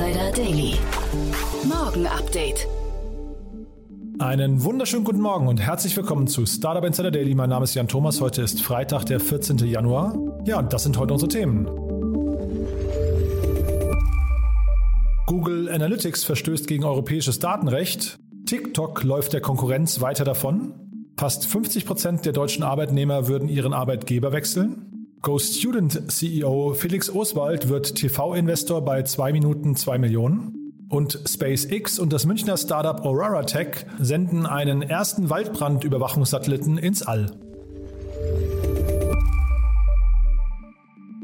Insider Daily. Morgen Update. Einen wunderschönen guten Morgen und herzlich willkommen zu Startup Insider Daily. Mein Name ist Jan Thomas. Heute ist Freitag, der 14. Januar. Ja, und das sind heute unsere Themen. Google Analytics verstößt gegen europäisches Datenrecht. TikTok läuft der Konkurrenz weiter davon. Fast 50 Prozent der deutschen Arbeitnehmer würden ihren Arbeitgeber wechseln. GoStudent CEO Felix Oswald wird TV-Investor bei 2 Minuten 2 Millionen. Und SpaceX und das Münchner Startup Aurora Tech senden einen ersten Waldbrandüberwachungssatelliten ins All.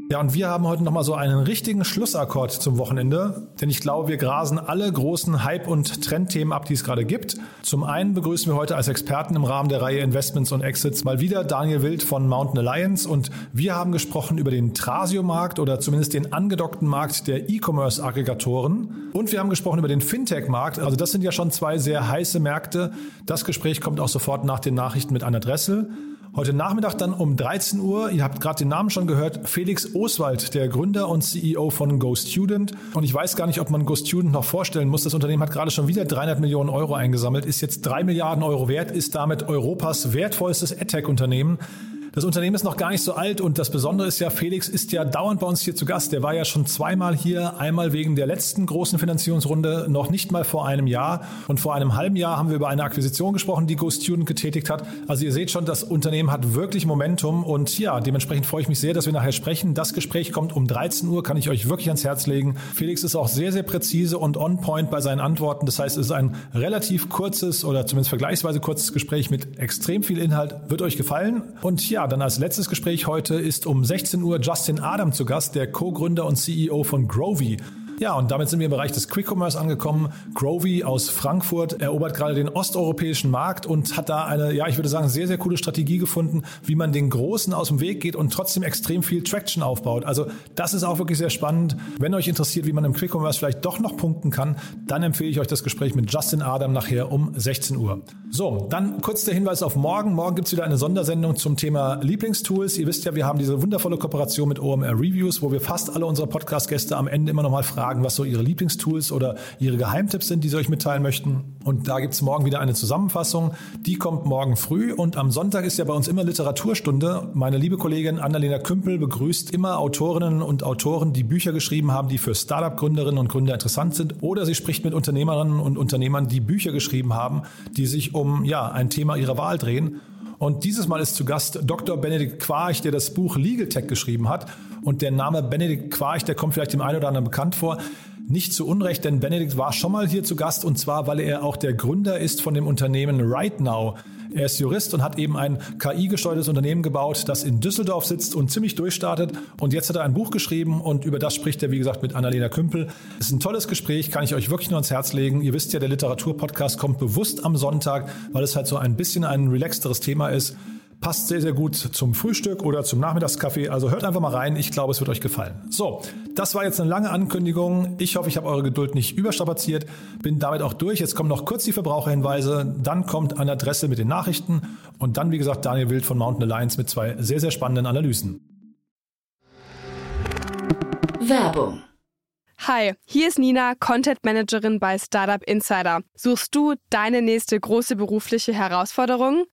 Ja, und wir haben heute nochmal so einen richtigen Schlussakkord zum Wochenende, denn ich glaube, wir grasen alle großen Hype- und Trendthemen ab, die es gerade gibt. Zum einen begrüßen wir heute als Experten im Rahmen der Reihe Investments und Exits mal wieder Daniel Wild von Mountain Alliance und wir haben gesprochen über den Trasio-Markt oder zumindest den angedockten Markt der E-Commerce-Aggregatoren und wir haben gesprochen über den Fintech-Markt. Also das sind ja schon zwei sehr heiße Märkte. Das Gespräch kommt auch sofort nach den Nachrichten mit Anna Dressel. Heute Nachmittag dann um 13 Uhr, ihr habt gerade den Namen schon gehört, Felix Oswald, der Gründer und CEO von GoStudent. Und ich weiß gar nicht, ob man GoStudent noch vorstellen muss. Das Unternehmen hat gerade schon wieder 300 Millionen Euro eingesammelt, ist jetzt 3 Milliarden Euro wert, ist damit Europas wertvollstes AdTech-Unternehmen. Das Unternehmen ist noch gar nicht so alt und das Besondere ist ja, Felix ist ja dauernd bei uns hier zu Gast. Der war ja schon zweimal hier, einmal wegen der letzten großen Finanzierungsrunde, noch nicht mal vor einem Jahr. Und vor einem halben Jahr haben wir über eine Akquisition gesprochen, die GoStudent getätigt hat. Also ihr seht schon, das Unternehmen hat wirklich Momentum und ja, dementsprechend freue ich mich sehr, dass wir nachher sprechen. Das Gespräch kommt um 13 Uhr, kann ich euch wirklich ans Herz legen. Felix ist auch sehr, sehr präzise und on point bei seinen Antworten. Das heißt, es ist ein relativ kurzes oder zumindest vergleichsweise kurzes Gespräch mit extrem viel Inhalt. Wird euch gefallen. Und ja, dann als letztes Gespräch heute ist um 16 Uhr Justin Adam zu Gast, der Co-Gründer und CEO von Grovy. Ja, und damit sind wir im Bereich des Quick Commerce angekommen. Grovy aus Frankfurt erobert gerade den osteuropäischen Markt und hat da eine, ja, ich würde sagen, sehr, sehr coole Strategie gefunden, wie man den Großen aus dem Weg geht und trotzdem extrem viel Traction aufbaut. Also das ist auch wirklich sehr spannend. Wenn euch interessiert, wie man im Quick Commerce vielleicht doch noch punkten kann, dann empfehle ich euch das Gespräch mit Justin Adam nachher um 16 Uhr. So, dann kurz der Hinweis auf morgen. Morgen gibt's wieder eine Sondersendung zum Thema Lieblingstools. Ihr wisst ja, wir haben diese wundervolle Kooperation mit OMR Reviews, wo wir fast alle unsere Podcast-Gäste am Ende immer nochmal fragen, was so ihre Lieblingstools oder ihre Geheimtipps sind, die sie euch mitteilen möchten. Und da gibt's morgen wieder eine Zusammenfassung. Die kommt morgen früh und am Sonntag ist ja bei uns immer Literaturstunde. Meine liebe Kollegin Annalena Kümpel begrüßt immer Autorinnen und Autoren, die Bücher geschrieben haben, die für Startup-Gründerinnen und Gründer interessant sind. Oder sie spricht mit Unternehmerinnen und Unternehmern, die Bücher geschrieben haben, die sich um ja, ein Thema ihrer Wahl drehen. Und dieses Mal ist zu Gast Dr. Benedikt Quarch, der das Buch Legal Tech geschrieben hat. Und der Name Benedikt Quarch, der kommt vielleicht dem einen oder anderen bekannt vor. Nicht zu Unrecht, denn Benedikt war schon mal hier zu Gast und zwar, weil er auch der Gründer ist von dem Unternehmen RightNow. Er ist Jurist und hat eben ein KI-gesteuertes Unternehmen gebaut, das in Düsseldorf sitzt und ziemlich durchstartet. Und jetzt hat er ein Buch geschrieben und über das spricht er, wie gesagt, mit Annalena Kümpel. Es ist ein tolles Gespräch, kann ich euch wirklich nur ans Herz legen. Ihr wisst ja, der Literaturpodcast kommt bewusst am Sonntag, weil es halt so ein bisschen ein relaxteres Thema ist. Passt sehr, sehr gut zum Frühstück oder zum Nachmittagskaffee. Also hört einfach mal rein. Ich glaube, es wird euch gefallen. So, das war jetzt eine lange Ankündigung. Ich hoffe, ich habe eure Geduld nicht überstrapaziert. Bin damit auch durch. Jetzt kommen noch kurz die Verbraucherhinweise. Dann kommt eine Adresse mit den Nachrichten. Und dann, wie gesagt, Daniel Wild von Mountain Alliance mit zwei sehr, sehr spannenden Analysen. Werbung. Hi, hier ist Nina, Content Managerin bei Startup Insider. Suchst du deine nächste große berufliche Herausforderung?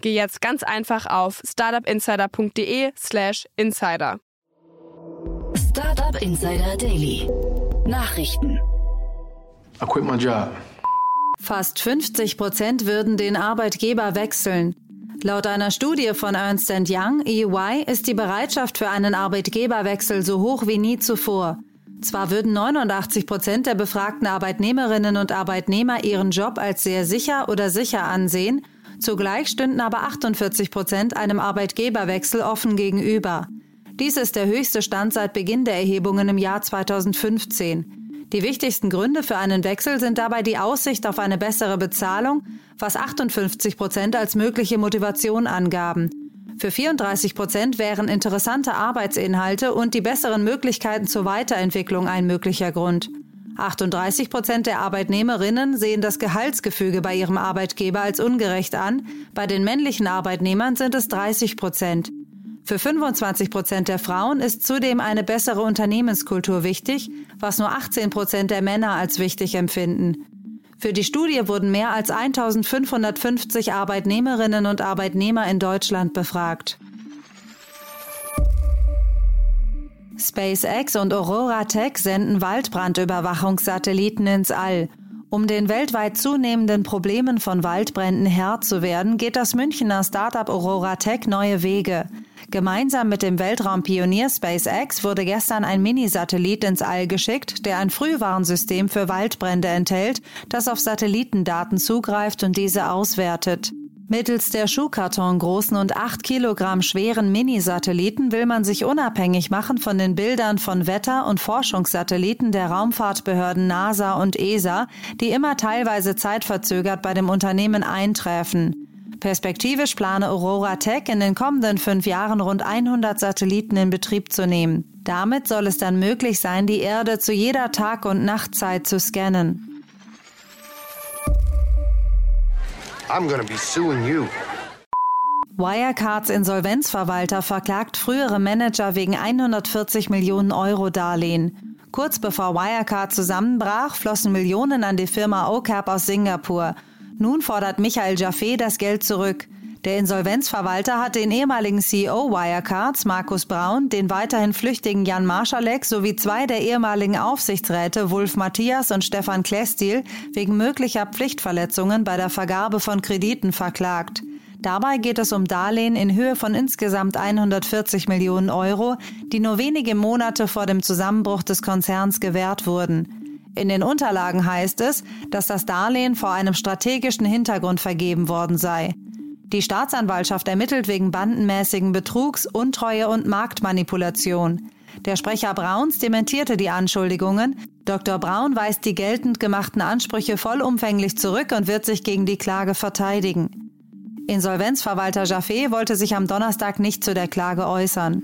geh jetzt ganz einfach auf startupinsider.de/slash insider. Startup Startup Insider Daily. Nachrichten. I quit my job. Fast 50 Prozent würden den Arbeitgeber wechseln. Laut einer Studie von Ernst Young, EY, ist die Bereitschaft für einen Arbeitgeberwechsel so hoch wie nie zuvor. Zwar würden 89 Prozent der befragten Arbeitnehmerinnen und Arbeitnehmer ihren Job als sehr sicher oder sicher ansehen, zugleich stünden aber 48 Prozent einem Arbeitgeberwechsel offen gegenüber. Dies ist der höchste Stand seit Beginn der Erhebungen im Jahr 2015. Die wichtigsten Gründe für einen Wechsel sind dabei die Aussicht auf eine bessere Bezahlung, was 58 Prozent als mögliche Motivation angaben. Für 34 Prozent wären interessante Arbeitsinhalte und die besseren Möglichkeiten zur Weiterentwicklung ein möglicher Grund. 38 Prozent der Arbeitnehmerinnen sehen das Gehaltsgefüge bei ihrem Arbeitgeber als ungerecht an. Bei den männlichen Arbeitnehmern sind es 30 Prozent. Für 25 Prozent der Frauen ist zudem eine bessere Unternehmenskultur wichtig, was nur 18 Prozent der Männer als wichtig empfinden. Für die Studie wurden mehr als 1550 Arbeitnehmerinnen und Arbeitnehmer in Deutschland befragt. SpaceX und Aurora Tech senden Waldbrandüberwachungssatelliten ins All. Um den weltweit zunehmenden Problemen von Waldbränden Herr zu werden, geht das Münchner Startup Aurora Tech neue Wege. Gemeinsam mit dem Weltraumpionier SpaceX wurde gestern ein Minisatellit ins All geschickt, der ein Frühwarnsystem für Waldbrände enthält, das auf Satellitendaten zugreift und diese auswertet. Mittels der Schuhkarton großen und 8 Kilogramm schweren Minisatelliten will man sich unabhängig machen von den Bildern von Wetter- und Forschungssatelliten der Raumfahrtbehörden NASA und ESA, die immer teilweise zeitverzögert bei dem Unternehmen eintreffen. Perspektivisch plane Aurora Tech in den kommenden fünf Jahren rund 100 Satelliten in Betrieb zu nehmen. Damit soll es dann möglich sein, die Erde zu jeder Tag- und Nachtzeit zu scannen. I'm gonna be suing you. Wirecards Insolvenzverwalter verklagt frühere Manager wegen 140 Millionen Euro Darlehen. Kurz bevor Wirecard zusammenbrach, flossen Millionen an die Firma OCAP aus Singapur. Nun fordert Michael Jaffe das Geld zurück. Der Insolvenzverwalter hat den ehemaligen CEO Wirecards, Markus Braun, den weiterhin flüchtigen Jan Marschalek sowie zwei der ehemaligen Aufsichtsräte, Wulf Matthias und Stefan Klestil, wegen möglicher Pflichtverletzungen bei der Vergabe von Krediten verklagt. Dabei geht es um Darlehen in Höhe von insgesamt 140 Millionen Euro, die nur wenige Monate vor dem Zusammenbruch des Konzerns gewährt wurden. In den Unterlagen heißt es, dass das Darlehen vor einem strategischen Hintergrund vergeben worden sei. Die Staatsanwaltschaft ermittelt wegen bandenmäßigen Betrugs, Untreue und Marktmanipulation. Der Sprecher Brauns dementierte die Anschuldigungen. Dr. Braun weist die geltend gemachten Ansprüche vollumfänglich zurück und wird sich gegen die Klage verteidigen. Insolvenzverwalter Jaffe wollte sich am Donnerstag nicht zu der Klage äußern.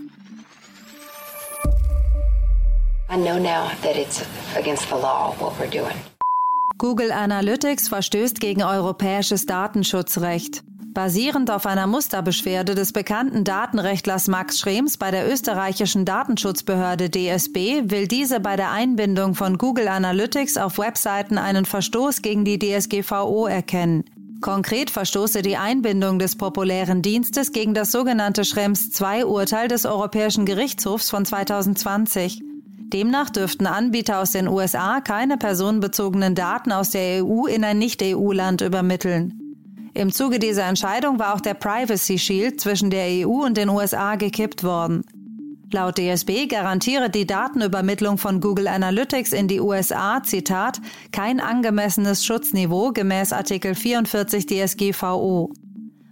Google Analytics verstößt gegen europäisches Datenschutzrecht. Basierend auf einer Musterbeschwerde des bekannten Datenrechtlers Max Schrems bei der österreichischen Datenschutzbehörde DSB will diese bei der Einbindung von Google Analytics auf Webseiten einen Verstoß gegen die DSGVO erkennen. Konkret verstoße die Einbindung des populären Dienstes gegen das sogenannte Schrems II-Urteil des Europäischen Gerichtshofs von 2020. Demnach dürften Anbieter aus den USA keine personenbezogenen Daten aus der EU in ein Nicht-EU-Land übermitteln. Im Zuge dieser Entscheidung war auch der Privacy Shield zwischen der EU und den USA gekippt worden. Laut DSB garantiere die Datenübermittlung von Google Analytics in die USA, Zitat, kein angemessenes Schutzniveau gemäß Artikel 44 DSGVO.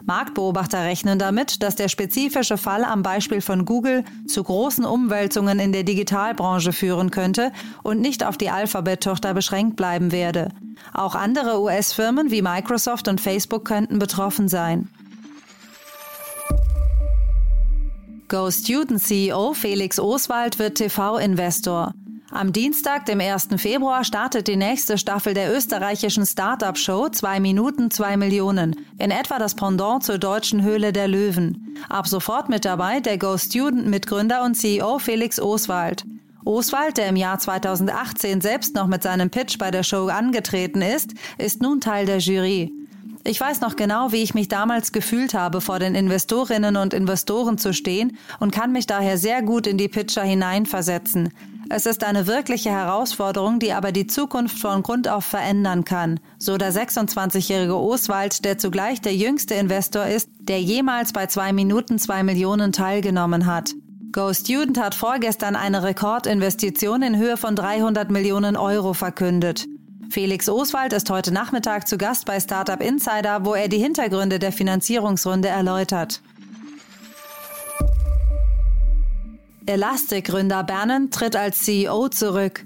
Marktbeobachter rechnen damit, dass der spezifische Fall am Beispiel von Google zu großen Umwälzungen in der Digitalbranche führen könnte und nicht auf die Alphabet-Tochter beschränkt bleiben werde. Auch andere US-Firmen wie Microsoft und Facebook könnten betroffen sein. Go Student CEO Felix Oswald wird TV-Investor. Am Dienstag, dem 1. Februar, startet die nächste Staffel der österreichischen Startup-Show 2 Minuten 2 Millionen, in etwa das Pendant zur deutschen Höhle der Löwen. Ab sofort mit dabei der Go Student Mitgründer und CEO Felix Oswald. Oswald, der im Jahr 2018 selbst noch mit seinem Pitch bei der Show angetreten ist, ist nun Teil der Jury. Ich weiß noch genau, wie ich mich damals gefühlt habe, vor den Investorinnen und Investoren zu stehen und kann mich daher sehr gut in die Pitcher hineinversetzen. Es ist eine wirkliche Herausforderung, die aber die Zukunft von Grund auf verändern kann, so der 26-jährige Oswald, der zugleich der jüngste Investor ist, der jemals bei zwei Minuten zwei Millionen teilgenommen hat. Go Student hat vorgestern eine Rekordinvestition in Höhe von 300 Millionen Euro verkündet. Felix Oswald ist heute Nachmittag zu Gast bei Startup Insider, wo er die Hintergründe der Finanzierungsrunde erläutert. Elastic-Gründer Bannon tritt als CEO zurück.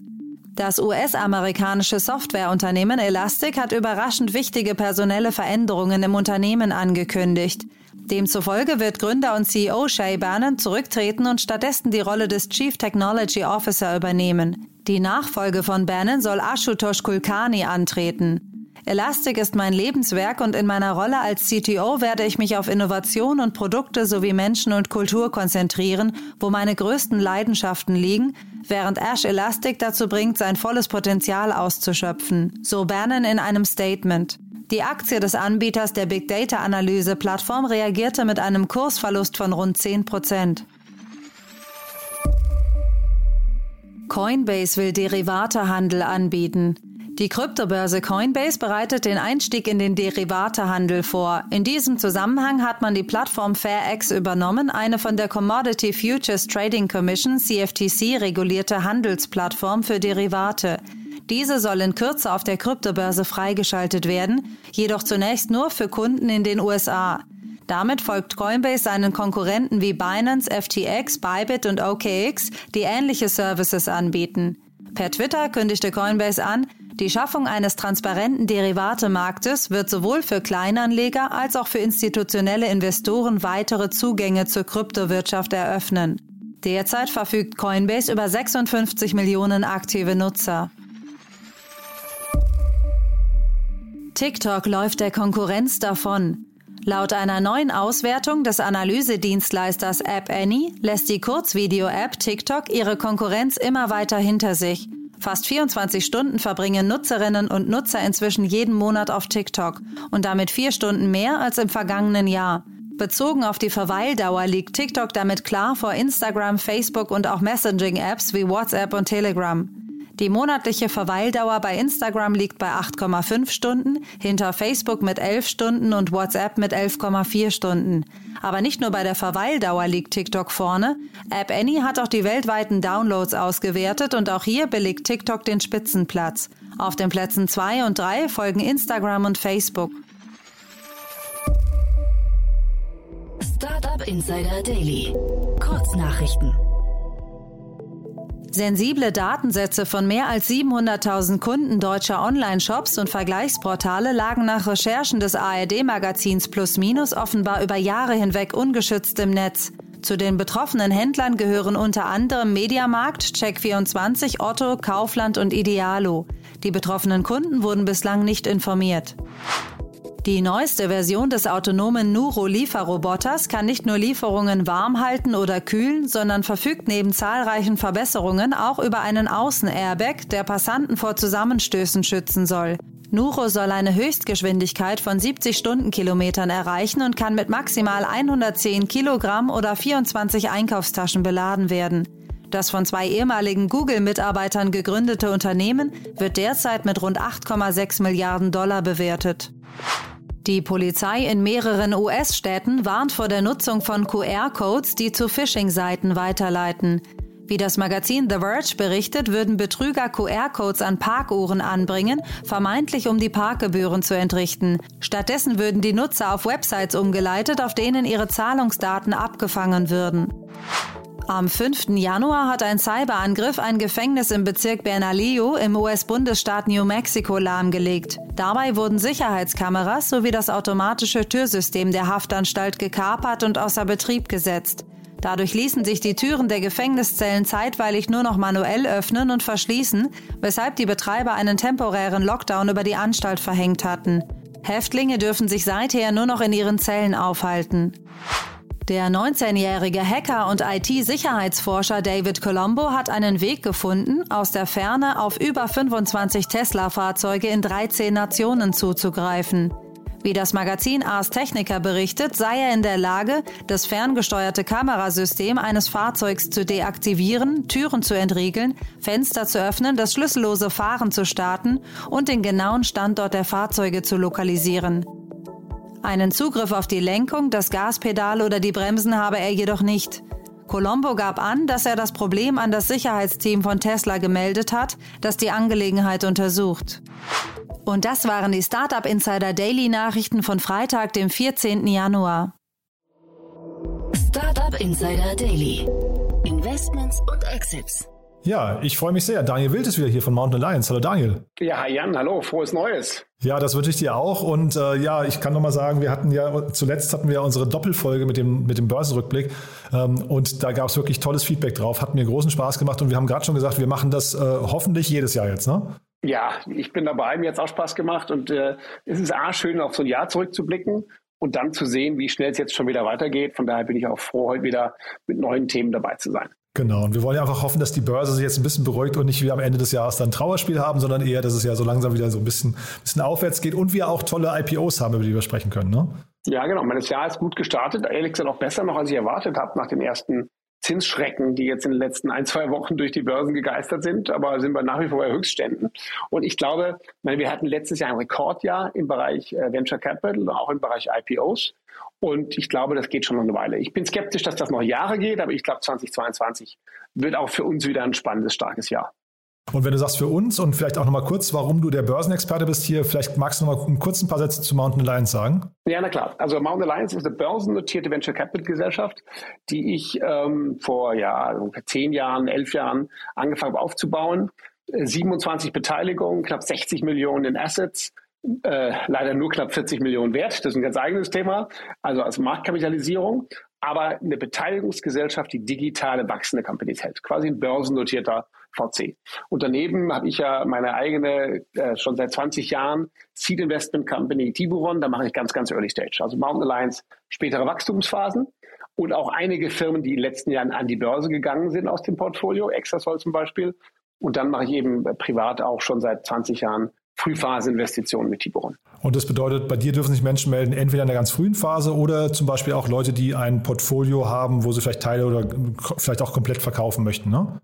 Das US-amerikanische Softwareunternehmen Elastic hat überraschend wichtige personelle Veränderungen im Unternehmen angekündigt. Demzufolge wird Gründer und CEO Shay Bannon zurücktreten und stattdessen die Rolle des Chief Technology Officer übernehmen. Die Nachfolge von Bannon soll Ashutosh Kulkarni antreten. Elastic ist mein Lebenswerk und in meiner Rolle als CTO werde ich mich auf Innovation und Produkte sowie Menschen und Kultur konzentrieren, wo meine größten Leidenschaften liegen, während Ash Elastic dazu bringt, sein volles Potenzial auszuschöpfen. So Bannon in einem Statement. Die Aktie des Anbieters der Big Data Analyse Plattform reagierte mit einem Kursverlust von rund 10 Prozent. Coinbase will Derivatehandel anbieten. Die Kryptobörse Coinbase bereitet den Einstieg in den Derivatehandel vor. In diesem Zusammenhang hat man die Plattform FairX übernommen, eine von der Commodity Futures Trading Commission CFTC regulierte Handelsplattform für Derivate. Diese soll in Kürze auf der Kryptobörse freigeschaltet werden, jedoch zunächst nur für Kunden in den USA. Damit folgt Coinbase seinen Konkurrenten wie Binance, FTX, Bybit und OKX, die ähnliche Services anbieten. Per Twitter kündigte Coinbase an, die Schaffung eines transparenten Derivatemarktes wird sowohl für Kleinanleger als auch für institutionelle Investoren weitere Zugänge zur Kryptowirtschaft eröffnen. Derzeit verfügt Coinbase über 56 Millionen aktive Nutzer. TikTok läuft der Konkurrenz davon. Laut einer neuen Auswertung des Analysedienstleisters App Annie lässt die Kurzvideo-App TikTok ihre Konkurrenz immer weiter hinter sich. Fast 24 Stunden verbringen Nutzerinnen und Nutzer inzwischen jeden Monat auf TikTok und damit vier Stunden mehr als im vergangenen Jahr. Bezogen auf die Verweildauer liegt TikTok damit klar vor Instagram, Facebook und auch Messaging-Apps wie WhatsApp und Telegram. Die monatliche Verweildauer bei Instagram liegt bei 8,5 Stunden, hinter Facebook mit 11 Stunden und WhatsApp mit 11,4 Stunden. Aber nicht nur bei der Verweildauer liegt TikTok vorne. App Annie hat auch die weltweiten Downloads ausgewertet und auch hier belegt TikTok den Spitzenplatz. Auf den Plätzen 2 und 3 folgen Instagram und Facebook. Startup Insider Daily. Kurznachrichten. Sensible Datensätze von mehr als 700.000 Kunden deutscher Online-Shops und Vergleichsportale lagen nach Recherchen des ARD-Magazins Plus Minus offenbar über Jahre hinweg ungeschützt im Netz. Zu den betroffenen Händlern gehören unter anderem Mediamarkt, Check24, Otto, Kaufland und Idealo. Die betroffenen Kunden wurden bislang nicht informiert. Die neueste Version des autonomen Nuro-Lieferroboters kann nicht nur Lieferungen warm halten oder kühlen, sondern verfügt neben zahlreichen Verbesserungen auch über einen Außen-Airbag, der Passanten vor Zusammenstößen schützen soll. Nuro soll eine Höchstgeschwindigkeit von 70 Stundenkilometern erreichen und kann mit maximal 110 Kilogramm oder 24 Einkaufstaschen beladen werden. Das von zwei ehemaligen Google-Mitarbeitern gegründete Unternehmen wird derzeit mit rund 8,6 Milliarden Dollar bewertet. Die Polizei in mehreren US-Städten warnt vor der Nutzung von QR-Codes, die zu Phishing-Seiten weiterleiten. Wie das Magazin The Verge berichtet, würden Betrüger QR-Codes an Parkuhren anbringen, vermeintlich um die Parkgebühren zu entrichten. Stattdessen würden die Nutzer auf Websites umgeleitet, auf denen ihre Zahlungsdaten abgefangen würden. Am 5. Januar hat ein Cyberangriff ein Gefängnis im Bezirk Bernalillo im US-Bundesstaat New Mexico lahmgelegt. Dabei wurden Sicherheitskameras sowie das automatische Türsystem der Haftanstalt gekapert und außer Betrieb gesetzt. Dadurch ließen sich die Türen der Gefängniszellen zeitweilig nur noch manuell öffnen und verschließen, weshalb die Betreiber einen temporären Lockdown über die Anstalt verhängt hatten. Häftlinge dürfen sich seither nur noch in ihren Zellen aufhalten. Der 19-jährige Hacker und IT-Sicherheitsforscher David Colombo hat einen Weg gefunden, aus der Ferne auf über 25 Tesla-Fahrzeuge in 13 Nationen zuzugreifen. Wie das Magazin Ars Technica berichtet, sei er in der Lage, das ferngesteuerte Kamerasystem eines Fahrzeugs zu deaktivieren, Türen zu entriegeln, Fenster zu öffnen, das schlüssellose Fahren zu starten und den genauen Standort der Fahrzeuge zu lokalisieren. Einen Zugriff auf die Lenkung, das Gaspedal oder die Bremsen habe er jedoch nicht. Colombo gab an, dass er das Problem an das Sicherheitsteam von Tesla gemeldet hat, das die Angelegenheit untersucht. Und das waren die Startup Insider Daily Nachrichten von Freitag, dem 14. Januar. Startup Insider Daily. Investments und Exits. Ja, ich freue mich sehr. Daniel Wild ist wieder hier von Mountain Alliance. Hallo Daniel. Ja, hi Jan, hallo, frohes Neues. Ja, das wünsche ich dir auch. Und äh, ja, ich kann nochmal sagen, wir hatten ja, zuletzt hatten wir unsere Doppelfolge mit dem, mit dem Börsenrückblick. Ähm, und da gab es wirklich tolles Feedback drauf. Hat mir großen Spaß gemacht. Und wir haben gerade schon gesagt, wir machen das äh, hoffentlich jedes Jahr jetzt, ne? Ja, ich bin dabei, mir jetzt auch Spaß gemacht. Und äh, es ist A, schön, auf so ein Jahr zurückzublicken und dann zu sehen, wie schnell es jetzt schon wieder weitergeht. Von daher bin ich auch froh, heute wieder mit neuen Themen dabei zu sein. Genau, und wir wollen ja einfach hoffen, dass die Börse sich jetzt ein bisschen beruhigt und nicht wie am Ende des Jahres dann ein Trauerspiel haben, sondern eher, dass es ja so langsam wieder so ein bisschen, bisschen aufwärts geht und wir auch tolle IPOs haben, über die wir sprechen können. Ne? Ja, genau. Mein Jahr ist gut gestartet, ehrlich gesagt auch besser noch, als ich erwartet habe nach den ersten Zinsschrecken, die jetzt in den letzten ein, zwei Wochen durch die Börsen gegeistert sind, aber sind wir nach wie vor bei Höchstständen. Und ich glaube, wir hatten letztes Jahr ein Rekordjahr im Bereich äh, Venture Capital auch im Bereich IPOs. Und ich glaube, das geht schon noch eine Weile. Ich bin skeptisch, dass das noch Jahre geht, aber ich glaube, 2022 wird auch für uns wieder ein spannendes, starkes Jahr. Und wenn du sagst für uns und vielleicht auch nochmal kurz, warum du der Börsenexperte bist hier, vielleicht magst du nochmal kurz ein paar Sätze zu Mountain Alliance sagen? Ja, na klar. Also Mountain Alliance ist eine börsennotierte Venture Capital Gesellschaft, die ich ähm, vor ja, ungefähr zehn Jahren, elf Jahren angefangen habe aufzubauen. 27 Beteiligungen, knapp 60 Millionen in Assets, äh, leider nur knapp 40 Millionen wert. Das ist ein ganz eigenes Thema. Also als Marktkapitalisierung. Aber eine Beteiligungsgesellschaft, die digitale wachsende Companies hält. Quasi ein börsennotierter VC. Und daneben habe ich ja meine eigene, äh, schon seit 20 Jahren Seed Investment Company Tiburon. Da mache ich ganz, ganz Early Stage. Also Mountain Alliance, spätere Wachstumsphasen. Und auch einige Firmen, die in den letzten Jahren an die Börse gegangen sind aus dem Portfolio, Exasol zum Beispiel. Und dann mache ich eben privat auch schon seit 20 Jahren Frühphase-Investitionen mit Tiburon. Und das bedeutet, bei dir dürfen sich Menschen melden, entweder in der ganz frühen Phase oder zum Beispiel auch Leute, die ein Portfolio haben, wo sie vielleicht Teile oder vielleicht auch komplett verkaufen möchten, ne?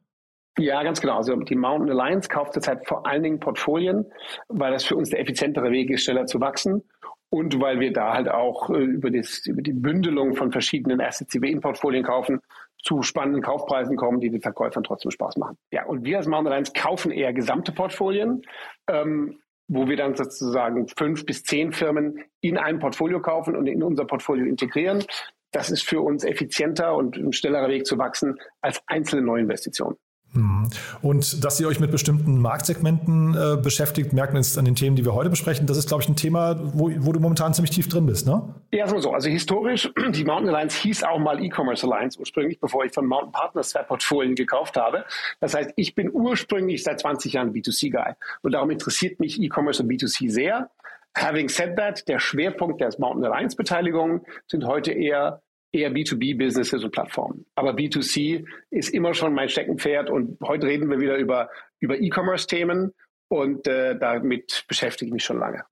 Ja, ganz genau. Also die Mountain Alliance kauft zurzeit vor allen Dingen Portfolien, weil das für uns der effizientere Weg ist, schneller zu wachsen. Und weil wir da halt auch äh, über, das, über die Bündelung von verschiedenen Assets, die wir in Portfolien kaufen, zu spannenden Kaufpreisen kommen, die den Verkäufern trotzdem Spaß machen. Ja, und wir als Mountain Alliance kaufen eher gesamte Portfolien, ähm, wo wir dann sozusagen fünf bis zehn Firmen in ein Portfolio kaufen und in unser Portfolio integrieren. Das ist für uns effizienter und ein schnellerer Weg zu wachsen als einzelne Neuinvestitionen. Mhm. Und dass ihr euch mit bestimmten Marktsegmenten äh, beschäftigt, merkt man jetzt an den Themen, die wir heute besprechen. Das ist, glaube ich, ein Thema, wo, wo du momentan ziemlich tief drin bist, ne? Ja, so, so. Also historisch, die Mountain Alliance hieß auch mal E-Commerce Alliance ursprünglich, bevor ich von Mountain Partners zwei Portfolien gekauft habe. Das heißt, ich bin ursprünglich seit 20 Jahren B2C-Guy. Und darum interessiert mich E-Commerce und B2C sehr. Having said that, der Schwerpunkt der Mountain Alliance Beteiligungen sind heute eher eher B2B-Businesses und Plattformen. Aber B2C ist immer schon mein Steckenpferd und heute reden wir wieder über, über E-Commerce-Themen und äh, damit beschäftige ich mich schon lange.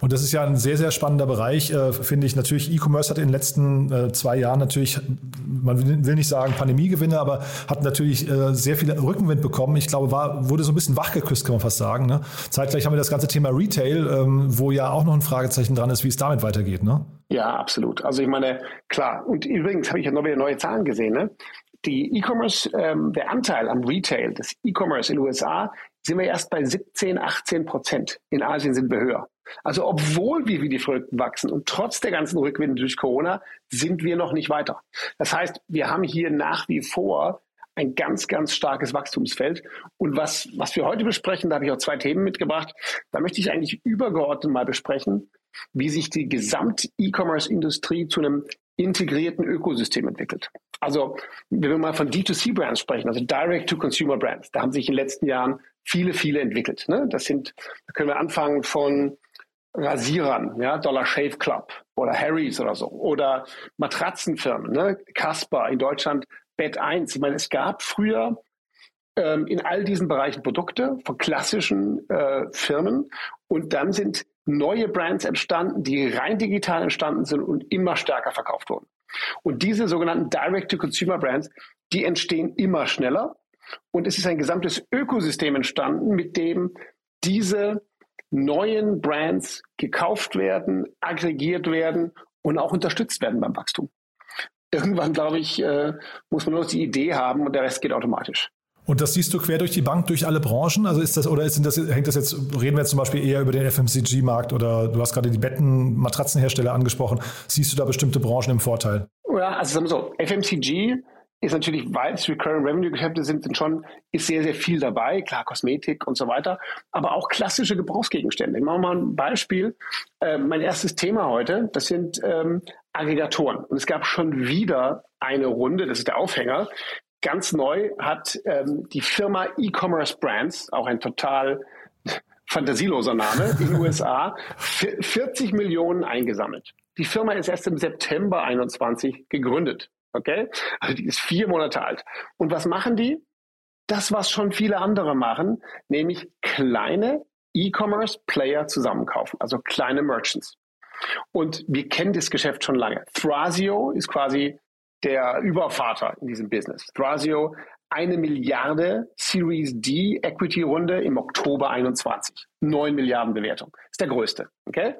Und das ist ja ein sehr, sehr spannender Bereich, äh, finde ich. Natürlich, E-Commerce hat in den letzten äh, zwei Jahren natürlich, man will nicht sagen Pandemiegewinne, aber hat natürlich äh, sehr viel Rückenwind bekommen. Ich glaube, war, wurde so ein bisschen wachgeküsst, kann man fast sagen. Ne? Zeitgleich haben wir das ganze Thema Retail, ähm, wo ja auch noch ein Fragezeichen dran ist, wie es damit weitergeht. Ne? Ja, absolut. Also ich meine, klar. Und übrigens habe ich ja noch wieder neue Zahlen gesehen. Ne? Die E-Commerce, ähm, der Anteil am Retail des E-Commerce in den USA sind wir erst bei 17, 18 Prozent. In Asien sind wir höher. Also obwohl wir wie die Verrückten wachsen und trotz der ganzen Rückwinde durch Corona sind wir noch nicht weiter. Das heißt, wir haben hier nach wie vor ein ganz, ganz starkes Wachstumsfeld. Und was, was wir heute besprechen, da habe ich auch zwei Themen mitgebracht. Da möchte ich eigentlich übergeordnet mal besprechen, wie sich die Gesamt-E-Commerce-Industrie zu einem integrierten Ökosystem entwickelt. Also, wenn wir mal von D2C-Brands sprechen, also Direct-to-Consumer-Brands, da haben sich in den letzten Jahren viele, viele entwickelt. Ne? Das sind, da können wir anfangen von Rasierern, ja, Dollar Shave Club oder Harry's oder so, oder Matratzenfirmen, ne, Casper in Deutschland, Bett 1. Ich meine, es gab früher ähm, in all diesen Bereichen Produkte von klassischen äh, Firmen und dann sind neue Brands entstanden, die rein digital entstanden sind und immer stärker verkauft wurden. Und diese sogenannten Direct-to-Consumer-Brands, die entstehen immer schneller. Und es ist ein gesamtes Ökosystem entstanden, mit dem diese neuen Brands gekauft werden, aggregiert werden und auch unterstützt werden beim Wachstum. Irgendwann, glaube ich, äh, muss man nur die Idee haben und der Rest geht automatisch. Und das siehst du quer durch die Bank, durch alle Branchen? Also ist das, oder ist das, hängt das jetzt, reden wir jetzt zum Beispiel eher über den FMCG-Markt oder du hast gerade die Betten, Matratzenhersteller angesprochen. Siehst du da bestimmte Branchen im Vorteil? Ja, also sagen wir so, FMCG ist natürlich, weil es Recurring Revenue Geschäfte sind, sind schon, ist sehr, sehr viel dabei. Klar, Kosmetik und so weiter. Aber auch klassische Gebrauchsgegenstände. Ich mache mal ein Beispiel. Äh, mein erstes Thema heute, das sind ähm, Aggregatoren. Und es gab schon wieder eine Runde, das ist der Aufhänger, Ganz neu hat ähm, die Firma E-Commerce Brands, auch ein total fantasieloser Name, in den USA, 40 Millionen eingesammelt. Die Firma ist erst im September 21 gegründet. Okay? Also die ist vier Monate alt. Und was machen die? Das, was schon viele andere machen, nämlich kleine E-Commerce-Player zusammenkaufen, also kleine Merchants. Und wir kennen das Geschäft schon lange. Thrasio ist quasi der Übervater in diesem Business. Thrasio, eine Milliarde Series D Equity Runde im Oktober 21. Neun Milliarden Bewertung. ist der größte. Okay?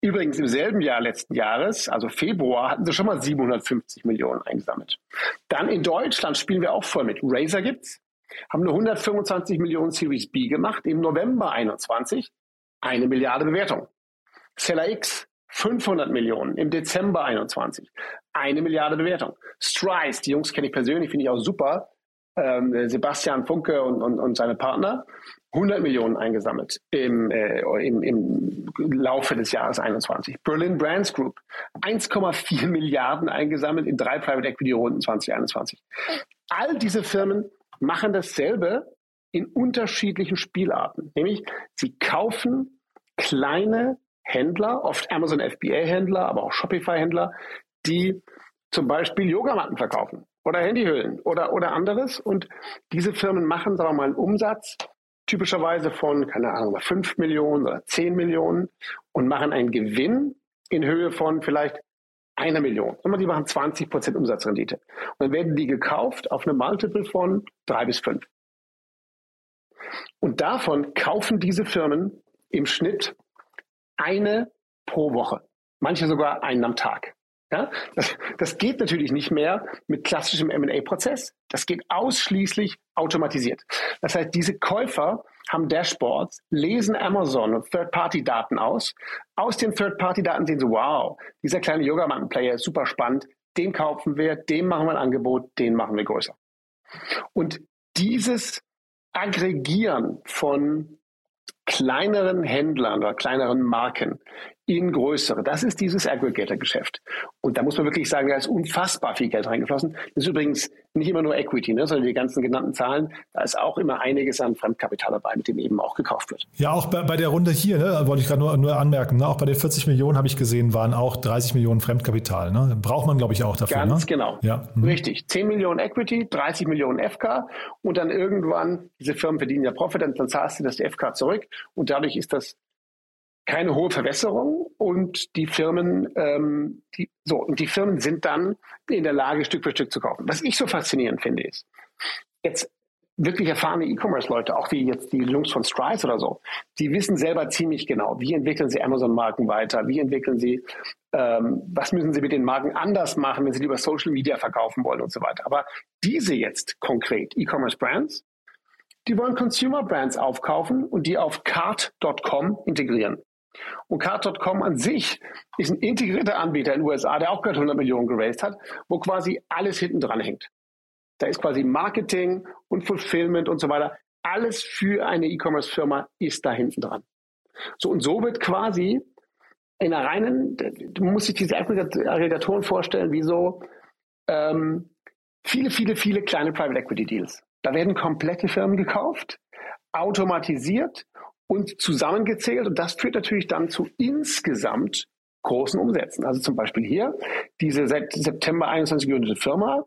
Übrigens im selben Jahr letzten Jahres, also Februar, hatten sie schon mal 750 Millionen eingesammelt. Dann in Deutschland spielen wir auch voll mit. Razer gibt's, haben eine 125 Millionen Series B gemacht im November 21. Eine Milliarde Bewertung. Seller X 500 Millionen im Dezember 21. Eine Milliarde Bewertung. Strice, die Jungs kenne ich persönlich, finde ich auch super. Ähm, Sebastian Funke und, und, und seine Partner. 100 Millionen eingesammelt im, äh, im, im Laufe des Jahres 21. Berlin Brands Group 1,4 Milliarden eingesammelt in drei Private Equity Runden 2021. All diese Firmen machen dasselbe in unterschiedlichen Spielarten, nämlich sie kaufen kleine Händler, oft Amazon FBA-Händler, aber auch Shopify-Händler, die zum Beispiel Yogamatten verkaufen oder Handyhüllen oder, oder anderes. Und diese Firmen machen, sagen wir mal, einen Umsatz typischerweise von, keine Ahnung, 5 Millionen oder 10 Millionen und machen einen Gewinn in Höhe von vielleicht einer Million. Die machen 20 Prozent Umsatzrendite. Und dann werden die gekauft auf eine Multiple von drei bis fünf. Und davon kaufen diese Firmen im Schnitt eine pro Woche, manche sogar einen am Tag. Ja, das, das geht natürlich nicht mehr mit klassischem M&A-Prozess. Das geht ausschließlich automatisiert. Das heißt, diese Käufer haben Dashboards, lesen Amazon und Third-Party-Daten aus. Aus den Third-Party-Daten sehen sie, wow, dieser kleine Yoga-Player ist super spannend. Den kaufen wir, dem machen wir ein Angebot, den machen wir größer. Und dieses Aggregieren von kleineren Händlern oder kleineren Marken in größere. Das ist dieses Aggregator-Geschäft. Und da muss man wirklich sagen, da ist unfassbar viel Geld reingeflossen. Das ist übrigens nicht immer nur Equity, ne, sondern die ganzen genannten Zahlen, da ist auch immer einiges an Fremdkapital dabei, mit dem eben auch gekauft wird. Ja, auch bei, bei der Runde hier, ne, wollte ich gerade nur, nur anmerken, ne, auch bei den 40 Millionen habe ich gesehen, waren auch 30 Millionen Fremdkapital. Ne? Braucht man, glaube ich, auch dafür. Ganz ne? genau. Ja. Mhm. Richtig. 10 Millionen Equity, 30 Millionen FK und dann irgendwann, diese Firmen verdienen ja Profit, dann, dann zahlst du das FK zurück und dadurch ist das keine hohe Verwässerung und die Firmen, ähm, die, so, und die Firmen sind dann in der Lage, Stück für Stück zu kaufen. Was ich so faszinierend finde, ist, jetzt wirklich erfahrene E-Commerce-Leute, auch wie jetzt die Jungs von Stripe oder so, die wissen selber ziemlich genau, wie entwickeln sie Amazon-Marken weiter, wie entwickeln sie, ähm, was müssen sie mit den Marken anders machen, wenn sie die über Social Media verkaufen wollen und so weiter. Aber diese jetzt konkret, E-Commerce-Brands, die wollen Consumer-Brands aufkaufen und die auf cart.com integrieren. Und Card.com an sich ist ein integrierter Anbieter in den USA, der auch gerade 100 Millionen geraced hat, wo quasi alles hinten dran hängt. Da ist quasi Marketing und Fulfillment und so weiter. Alles für eine E-Commerce-Firma ist da hinten dran. So und so wird quasi in einer reinen, du musst dich diese Aggregatoren vorstellen, wie so ähm, viele, viele, viele kleine Private Equity Deals. Da werden komplette Firmen gekauft, automatisiert und zusammengezählt. Und das führt natürlich dann zu insgesamt großen Umsätzen. Also zum Beispiel hier diese seit September 21 gegründete Firma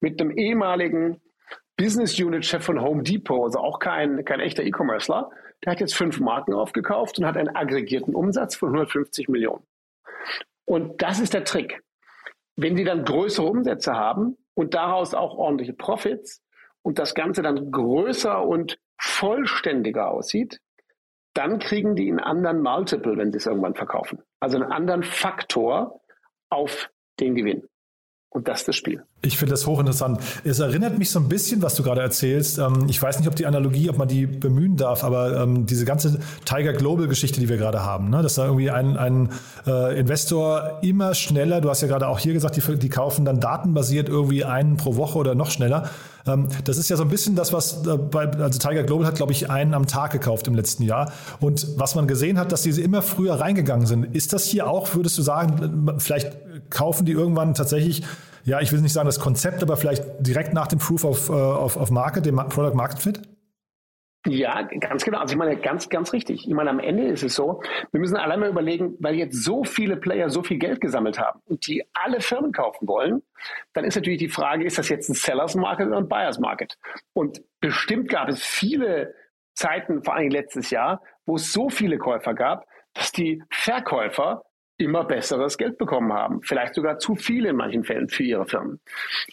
mit einem ehemaligen Business Unit Chef von Home Depot, also auch kein, kein echter E-Commercer, der hat jetzt fünf Marken aufgekauft und hat einen aggregierten Umsatz von 150 Millionen. Und das ist der Trick. Wenn die dann größere Umsätze haben und daraus auch ordentliche Profits und das Ganze dann größer und vollständiger aussieht, dann kriegen die einen anderen Multiple, wenn sie es irgendwann verkaufen. Also einen anderen Faktor auf den Gewinn. Und das ist das Spiel. Ich finde das hochinteressant. Es erinnert mich so ein bisschen, was du gerade erzählst. Ähm, ich weiß nicht, ob die Analogie, ob man die bemühen darf, aber ähm, diese ganze Tiger Global Geschichte, die wir gerade haben, ne? dass da irgendwie ein, ein äh, Investor immer schneller, du hast ja gerade auch hier gesagt, die, die kaufen dann datenbasiert irgendwie einen pro Woche oder noch schneller. Ähm, das ist ja so ein bisschen das, was äh, bei, also Tiger Global hat, glaube ich, einen am Tag gekauft im letzten Jahr. Und was man gesehen hat, dass diese immer früher reingegangen sind. Ist das hier auch, würdest du sagen, vielleicht kaufen die irgendwann tatsächlich ja, ich will nicht sagen das Konzept, aber vielleicht direkt nach dem Proof of, uh, of, of Market, dem Product Market Fit? Ja, ganz genau. Also ich meine, ganz, ganz richtig. Ich meine, am Ende ist es so, wir müssen allein mal überlegen, weil jetzt so viele Player so viel Geld gesammelt haben und die alle Firmen kaufen wollen, dann ist natürlich die Frage, ist das jetzt ein Sellers Market oder ein Buyers Market? Und bestimmt gab es viele Zeiten, vor allem letztes Jahr, wo es so viele Käufer gab, dass die Verkäufer immer besseres Geld bekommen haben. Vielleicht sogar zu viel in manchen Fällen für ihre Firmen.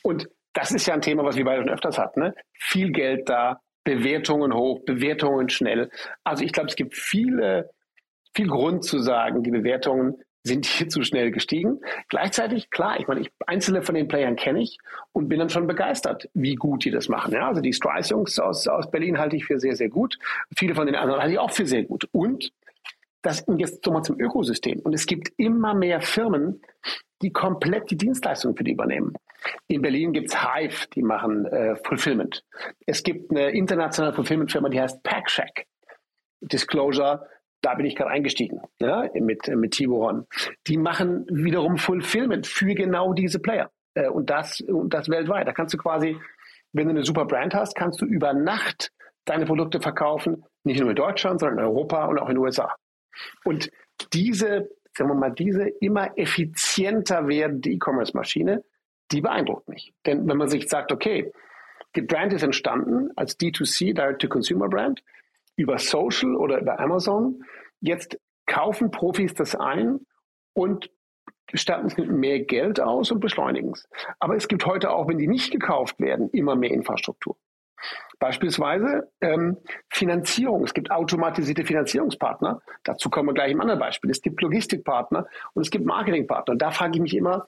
Und das ist ja ein Thema, was wir beide schon öfters hatten. Ne? Viel Geld da, Bewertungen hoch, Bewertungen schnell. Also ich glaube, es gibt viele, viel Grund zu sagen, die Bewertungen sind hier zu schnell gestiegen. Gleichzeitig, klar, ich meine, ich, einzelne von den Playern kenne ich und bin dann schon begeistert, wie gut die das machen. Ja, also die Strice-Jungs aus, aus Berlin halte ich für sehr, sehr gut. Viele von den anderen halte ich auch für sehr gut. Und das jetzt nochmal zum Ökosystem. Und es gibt immer mehr Firmen, die komplett die Dienstleistung für die übernehmen. In Berlin gibt es Hive, die machen äh, Fulfillment. Es gibt eine internationale Fulfillment-Firma, die heißt PackShack. Disclosure, da bin ich gerade eingestiegen ja, mit, mit Tiburon. Die machen wiederum Fulfillment für genau diese Player. Äh, und, das, und das weltweit. Da kannst du quasi, wenn du eine super Brand hast, kannst du über Nacht deine Produkte verkaufen, nicht nur in Deutschland, sondern in Europa und auch in den USA. Und diese, sagen wir mal, diese immer effizienter werdende E-Commerce-Maschine, die beeindruckt mich. Denn wenn man sich sagt, okay, die Brand ist entstanden als D2C, Direct-to-Consumer-Brand, über Social oder über Amazon. Jetzt kaufen Profis das ein und statten es mit mehr Geld aus und beschleunigen es. Aber es gibt heute auch, wenn die nicht gekauft werden, immer mehr Infrastruktur. Beispielsweise ähm, Finanzierung. Es gibt automatisierte Finanzierungspartner. Dazu kommen wir gleich im anderen Beispiel. Es gibt Logistikpartner und es gibt Marketingpartner. Und da frage ich mich immer,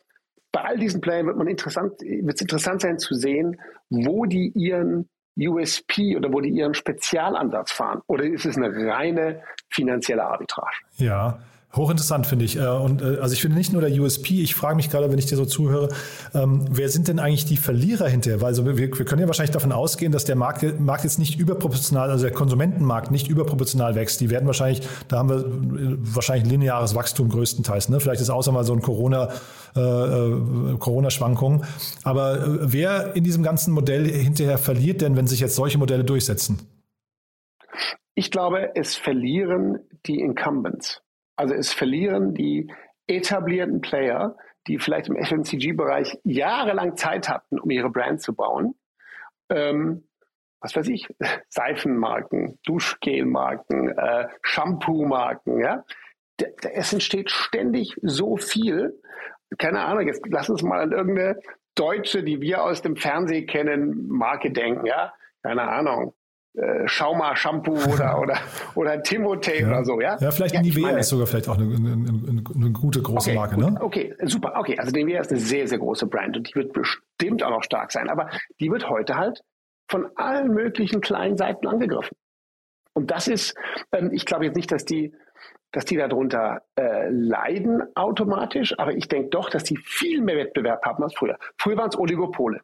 bei all diesen Playern wird man interessant, wird es interessant sein zu sehen, wo die ihren USP oder wo die ihren Spezialansatz fahren. Oder ist es eine reine finanzielle Arbitrage? Ja, Hochinteressant finde ich. Äh, und äh, also ich finde nicht nur der USP, ich frage mich gerade, wenn ich dir so zuhöre, ähm, wer sind denn eigentlich die Verlierer hinterher? Weil also wir, wir können ja wahrscheinlich davon ausgehen, dass der Markt, Markt jetzt nicht überproportional, also der Konsumentenmarkt nicht überproportional wächst. Die werden wahrscheinlich, da haben wir äh, wahrscheinlich lineares Wachstum größtenteils. Ne? Vielleicht ist außer mal so ein Corona, äh, Corona-Schwankung. Aber wer in diesem ganzen Modell hinterher verliert denn, wenn sich jetzt solche Modelle durchsetzen? Ich glaube, es verlieren die Incumbents. Also es verlieren die etablierten Player, die vielleicht im FMCG-Bereich jahrelang Zeit hatten, um ihre Brand zu bauen. Ähm, was weiß ich, Seifenmarken, Duschgelmarken, äh, Shampoo-Marken, ja. Es entsteht ständig so viel. Keine Ahnung, jetzt lass uns mal an irgendeine deutsche, die wir aus dem Fernsehen kennen, Marke denken, ja. Keine Ahnung. Äh, Schauma Shampoo oder, oder, oder Timotei ja. oder so, ja? Ja, vielleicht ja, Nivea ist sogar vielleicht auch eine, eine, eine gute große okay, Marke, gut, ne? Okay, super. Okay, also Nivea ist eine sehr, sehr große Brand und die wird bestimmt auch noch stark sein, aber die wird heute halt von allen möglichen kleinen Seiten angegriffen. Und das ist, ähm, ich glaube jetzt nicht, dass die, dass die darunter äh, leiden automatisch, aber ich denke doch, dass die viel mehr Wettbewerb haben als früher. Früher waren es Oligopole.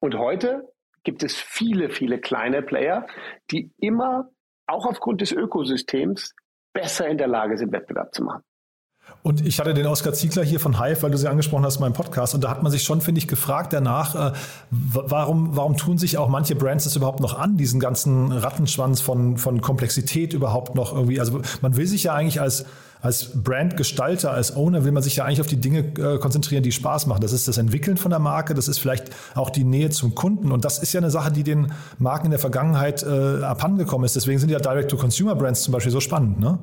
Und heute gibt es viele, viele kleine Player, die immer auch aufgrund des Ökosystems besser in der Lage sind, Wettbewerb zu machen. Und ich hatte den Oskar Ziegler hier von Hive, weil du sie angesprochen hast in meinem Podcast. Und da hat man sich schon, finde ich, gefragt danach, äh, warum, warum tun sich auch manche Brands das überhaupt noch an, diesen ganzen Rattenschwanz von, von Komplexität überhaupt noch irgendwie. Also man will sich ja eigentlich als, als Brandgestalter, als Owner will man sich ja eigentlich auf die Dinge äh, konzentrieren, die Spaß machen. Das ist das Entwickeln von der Marke, das ist vielleicht auch die Nähe zum Kunden. Und das ist ja eine Sache, die den Marken in der Vergangenheit äh, abhandengekommen ist. Deswegen sind ja Direct-to-Consumer-Brands zum Beispiel so spannend, ne?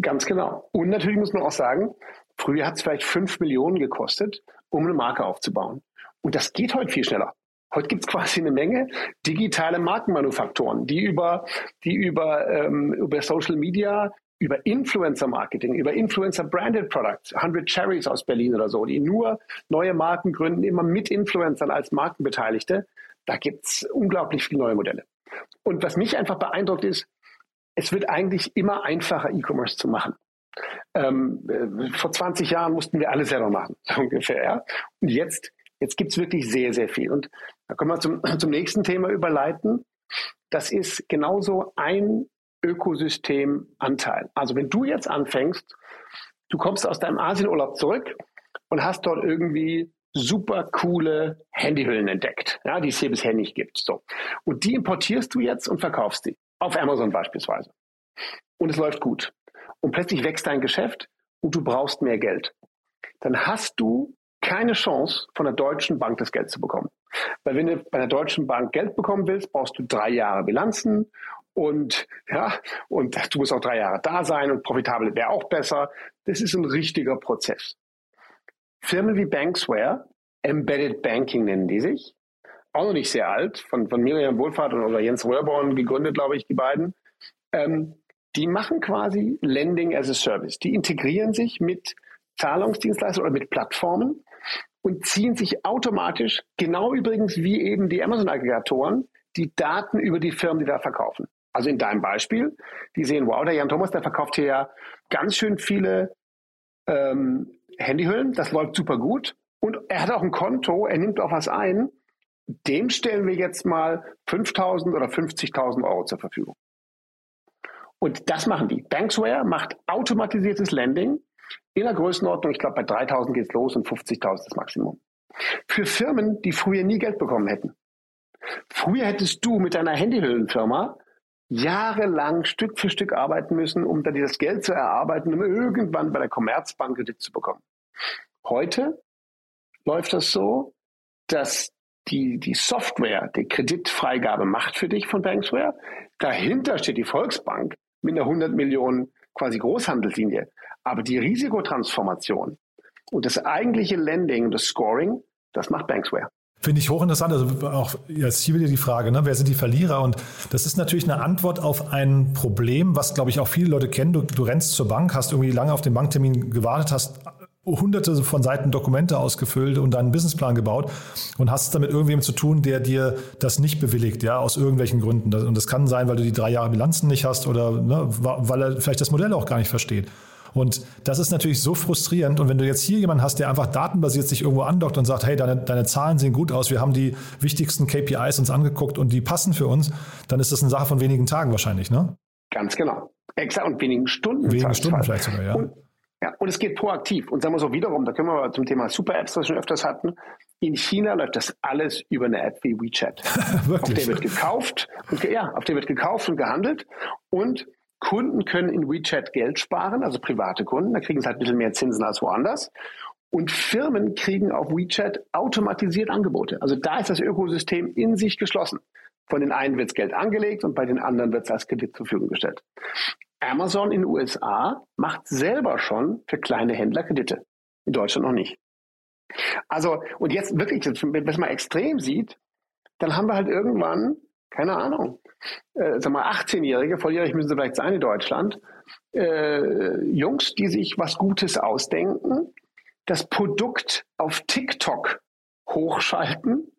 Ganz genau. Und natürlich muss man auch sagen, früher hat es vielleicht fünf Millionen gekostet, um eine Marke aufzubauen. Und das geht heute viel schneller. Heute gibt es quasi eine Menge digitale Markenmanufaktoren, die über, die über, ähm, über Social Media, über Influencer-Marketing, über Influencer-Branded Products, 100 Cherries aus Berlin oder so, die nur neue Marken gründen, immer mit Influencern als Markenbeteiligte. Da gibt es unglaublich viele neue Modelle. Und was mich einfach beeindruckt ist, es wird eigentlich immer einfacher, E-Commerce zu machen. Ähm, äh, vor 20 Jahren mussten wir alles selber machen, so ungefähr. Ja? Und jetzt, jetzt gibt es wirklich sehr, sehr viel. Und da können wir zum, zum nächsten Thema überleiten. Das ist genauso ein Ökosystemanteil. Also wenn du jetzt anfängst, du kommst aus deinem Asienurlaub zurück und hast dort irgendwie super coole Handyhüllen entdeckt, ja, die es hier bisher nicht gibt. So. Und die importierst du jetzt und verkaufst die. Auf Amazon beispielsweise. Und es läuft gut. Und plötzlich wächst dein Geschäft und du brauchst mehr Geld. Dann hast du keine Chance, von der Deutschen Bank das Geld zu bekommen. Weil wenn du bei der Deutschen Bank Geld bekommen willst, brauchst du drei Jahre Bilanzen und ja, und du musst auch drei Jahre da sein und profitabel wäre auch besser. Das ist ein richtiger Prozess. Firmen wie Banksware, Embedded Banking nennen die sich, auch noch nicht sehr alt, von, von Miriam Wohlfahrt oder Jens Röhrborn gegründet, glaube ich, die beiden. Ähm, die machen quasi Lending as a Service. Die integrieren sich mit Zahlungsdienstleistern oder mit Plattformen und ziehen sich automatisch, genau übrigens wie eben die Amazon-Aggregatoren, die Daten über die Firmen, die da verkaufen. Also in deinem Beispiel, die sehen, wow, der Jan Thomas, der verkauft hier ja ganz schön viele ähm, Handyhüllen, das läuft super gut. Und er hat auch ein Konto, er nimmt auch was ein dem stellen wir jetzt mal 5.000 oder 50.000 Euro zur Verfügung. Und das machen die. Banksware macht automatisiertes Lending in der Größenordnung, ich glaube bei 3.000 geht es los und 50.000 das Maximum. Für Firmen, die früher nie Geld bekommen hätten. Früher hättest du mit deiner Handyhüllenfirma jahrelang Stück für Stück arbeiten müssen, um dann das Geld zu erarbeiten, um irgendwann bei der Commerzbank Kredit zu bekommen. Heute läuft das so, dass die, die Software, die Kreditfreigabe macht für dich von Banksware. Dahinter steht die Volksbank mit einer 100 Millionen quasi Großhandelslinie. Aber die Risikotransformation und das eigentliche Lending, das Scoring, das macht Banksware. Finde ich hochinteressant. Also auch jetzt hier wieder die Frage, ne? wer sind die Verlierer? Und das ist natürlich eine Antwort auf ein Problem, was, glaube ich, auch viele Leute kennen. Du, du rennst zur Bank, hast irgendwie lange auf den Banktermin gewartet, hast hunderte von Seiten Dokumente ausgefüllt und einen Businessplan gebaut und hast es damit irgendwem zu tun, der dir das nicht bewilligt, ja, aus irgendwelchen Gründen. Und das kann sein, weil du die drei Jahre Bilanzen nicht hast oder ne, weil er vielleicht das Modell auch gar nicht versteht. Und das ist natürlich so frustrierend. Und wenn du jetzt hier jemanden hast, der einfach datenbasiert sich irgendwo andockt und sagt, hey, deine, deine Zahlen sehen gut aus, wir haben die wichtigsten KPIs uns angeguckt und die passen für uns, dann ist das eine Sache von wenigen Tagen wahrscheinlich, ne? Ganz genau. Exakt und wenigen Stunden. Wenigen Stunden vielleicht sogar, ja. Und ja, und es geht proaktiv. Und sagen wir so wiederum, da können wir zum Thema Super-Apps, das wir schon öfters hatten. In China läuft das alles über eine App wie WeChat. auf der wird gekauft und, ja, auf der wird gekauft und gehandelt. Und Kunden können in WeChat Geld sparen, also private Kunden. Da kriegen sie halt ein bisschen mehr Zinsen als woanders. Und Firmen kriegen auf WeChat automatisiert Angebote. Also da ist das Ökosystem in sich geschlossen. Von den einen wird Geld angelegt und bei den anderen wird es als Kredit zur Verfügung gestellt. Amazon in den USA macht selber schon für kleine Händler Kredite. In Deutschland noch nicht. Also, und jetzt wirklich, wenn man extrem sieht, dann haben wir halt irgendwann, keine Ahnung, äh, sag mal 18-Jährige, volljährig müssen sie vielleicht sein in Deutschland, äh, Jungs, die sich was Gutes ausdenken, das Produkt auf TikTok hochschalten,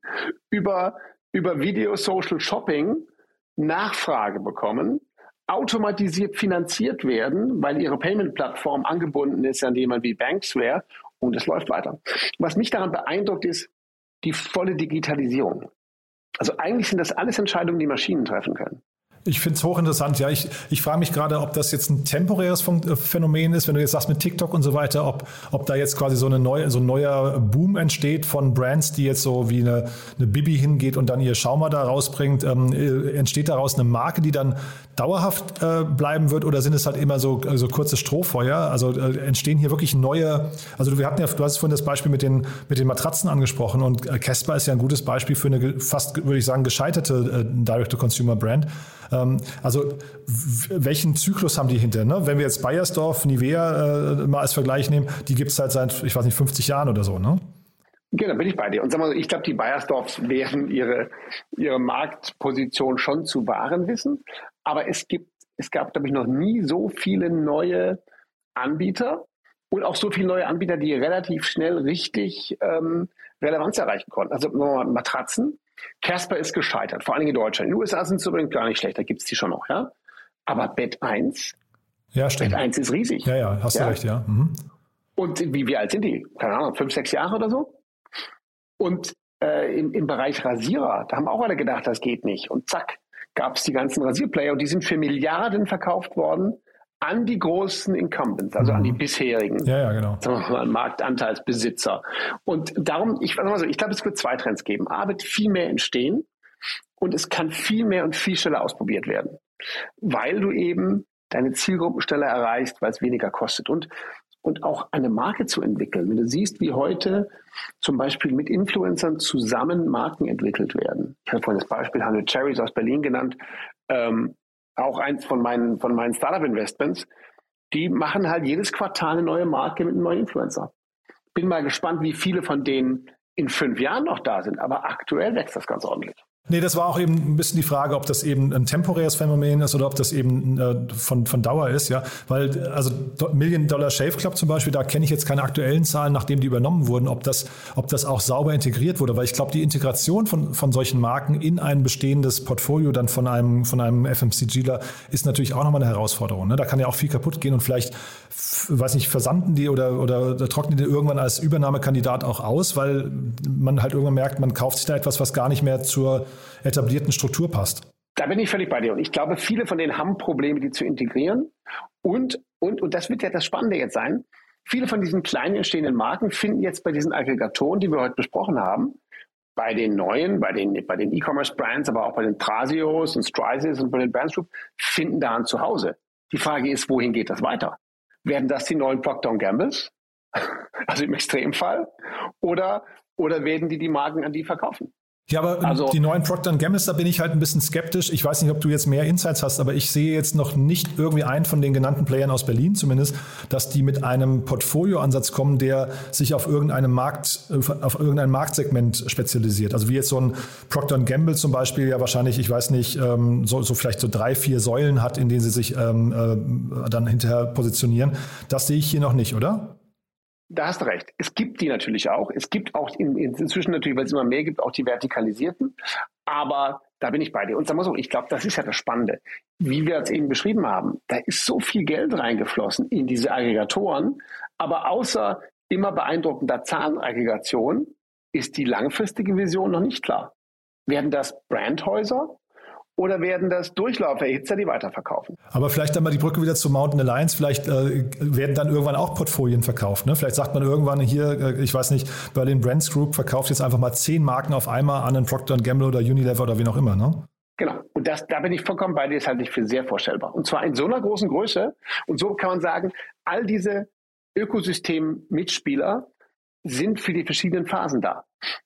über, über Video Social Shopping Nachfrage bekommen automatisiert finanziert werden, weil ihre Payment-Plattform angebunden ist an jemand wie Banksware und es läuft weiter. Was mich daran beeindruckt, ist die volle Digitalisierung. Also eigentlich sind das alles Entscheidungen, die Maschinen treffen können. Ich finde es hochinteressant. Ja, ich, ich frage mich gerade, ob das jetzt ein temporäres äh, Phänomen ist, wenn du jetzt sagst mit TikTok und so weiter, ob, ob da jetzt quasi so, eine neue, so ein neuer Boom entsteht von Brands, die jetzt so wie eine, eine Bibi hingeht und dann ihr Schaumer da rausbringt. Ähm, äh, entsteht daraus eine Marke, die dann dauerhaft äh, bleiben wird oder sind es halt immer so, so kurze Strohfeuer? Also äh, entstehen hier wirklich neue, also wir hatten ja, du hast vorhin das Beispiel mit den, mit den Matratzen angesprochen und äh, Casper ist ja ein gutes Beispiel für eine fast, würde ich sagen, gescheiterte äh, Direct-to-Consumer-Brand. Ähm, also welchen Zyklus haben die hinter? Ne? Wenn wir jetzt Bayersdorf, Nivea äh, mal als Vergleich nehmen, die gibt es halt seit, ich weiß nicht, 50 Jahren oder so, ne? Genau, bin ich bei dir. Und sag mal, ich glaube, die Bayersdorfs werden ihre, ihre Marktposition schon zu wahren wissen. Aber es gibt, es gab, glaube ich, noch nie so viele neue Anbieter und auch so viele neue Anbieter, die relativ schnell richtig ähm, Relevanz erreichen konnten. Also Matratzen, Casper ist gescheitert, vor allem in Deutschland. In den USA sind es übrigens gar nicht schlecht, da gibt es die schon noch, ja. Aber Bett 1, ja, stimmt. Bett 1 ist riesig. Ja, ja, hast ja? du recht, ja. Mhm. Und wie, wie alt sind die? Keine Ahnung, fünf, sechs Jahre oder so? Und äh, im, im Bereich Rasierer, da haben auch alle gedacht, das geht nicht. Und zack, gab es die ganzen Rasierplayer und die sind für Milliarden verkauft worden an die großen Incumbents, also mhm. an die mhm. bisherigen ja, ja, genau. mal, Marktanteilsbesitzer. Und darum, ich, also ich glaube, es wird zwei Trends geben. A, wird viel mehr entstehen und es kann viel mehr und viel schneller ausprobiert werden, weil du eben deine Zielgruppen schneller erreichst, weil es weniger kostet. Und, und auch eine Marke zu entwickeln. Wenn du siehst, wie heute zum Beispiel mit Influencern zusammen Marken entwickelt werden. Ich habe vorhin das Beispiel Hanne Cherries aus Berlin genannt. Ähm, auch eins von meinen, von meinen Startup-Investments, die machen halt jedes Quartal eine neue Marke mit einem neuen Influencer. Bin mal gespannt, wie viele von denen in fünf Jahren noch da sind, aber aktuell wächst das ganz ordentlich. Nee, das war auch eben ein bisschen die Frage, ob das eben ein temporäres Phänomen ist oder ob das eben äh, von, von Dauer ist, ja. Weil, also Million Dollar Shave Club zum Beispiel, da kenne ich jetzt keine aktuellen Zahlen, nachdem die übernommen wurden, ob das, ob das auch sauber integriert wurde. Weil ich glaube, die Integration von, von solchen Marken in ein bestehendes Portfolio dann von einem, von einem FMCGler ist natürlich auch nochmal eine Herausforderung. Ne? Da kann ja auch viel kaputt gehen und vielleicht, weiß nicht, versanden die oder, oder trocknen die irgendwann als Übernahmekandidat auch aus, weil man halt irgendwann merkt, man kauft sich da etwas, was gar nicht mehr zur etablierten Struktur passt. Da bin ich völlig bei dir. Und ich glaube, viele von denen haben Probleme, die zu integrieren. Und, und, und das wird ja das Spannende jetzt sein. Viele von diesen kleinen entstehenden Marken finden jetzt bei diesen Aggregatoren, die wir heute besprochen haben, bei den neuen, bei den, bei den E-Commerce-Brands, aber auch bei den Trasios und Strysis und bei den Brands Group, finden daran zu Hause. Die Frage ist, wohin geht das weiter? Werden das die neuen Procter Gambles? Also im Extremfall? Oder, oder werden die die Marken an die verkaufen? Ja, aber ähm, also, die neuen Procter Gambles, da bin ich halt ein bisschen skeptisch. Ich weiß nicht, ob du jetzt mehr Insights hast, aber ich sehe jetzt noch nicht irgendwie einen von den genannten Playern aus Berlin zumindest, dass die mit einem Portfolioansatz kommen, der sich auf irgendeinem Markt, äh, auf irgendein Marktsegment spezialisiert. Also wie jetzt so ein Procter Gamble zum Beispiel ja wahrscheinlich, ich weiß nicht, ähm, so, so vielleicht so drei, vier Säulen hat, in denen sie sich ähm, äh, dann hinterher positionieren. Das sehe ich hier noch nicht, oder? Da hast du recht. Es gibt die natürlich auch. Es gibt auch in, inzwischen natürlich, weil es immer mehr gibt, auch die vertikalisierten. Aber da bin ich bei dir. Und sag mal so, ich glaube, das ist ja das Spannende. Wie wir es eben beschrieben haben, da ist so viel Geld reingeflossen in diese Aggregatoren. Aber außer immer beeindruckender Zahlenaggregation ist die langfristige Vision noch nicht klar. Werden das Brandhäuser? Oder werden das Durchlauferhitzer, die weiterverkaufen? Aber vielleicht dann mal die Brücke wieder zu Mountain Alliance. Vielleicht äh, werden dann irgendwann auch Portfolien verkauft. Ne? Vielleicht sagt man irgendwann hier, äh, ich weiß nicht, Berlin Brands Group verkauft jetzt einfach mal zehn Marken auf einmal an einen Procter Gamble oder Unilever oder wie auch immer. Ne? Genau. Und das, da bin ich vollkommen bei dir, das halte ich für sehr vorstellbar. Und zwar in so einer großen Größe. Und so kann man sagen, all diese Ökosystem-Mitspieler sind für die verschiedenen Phasen da.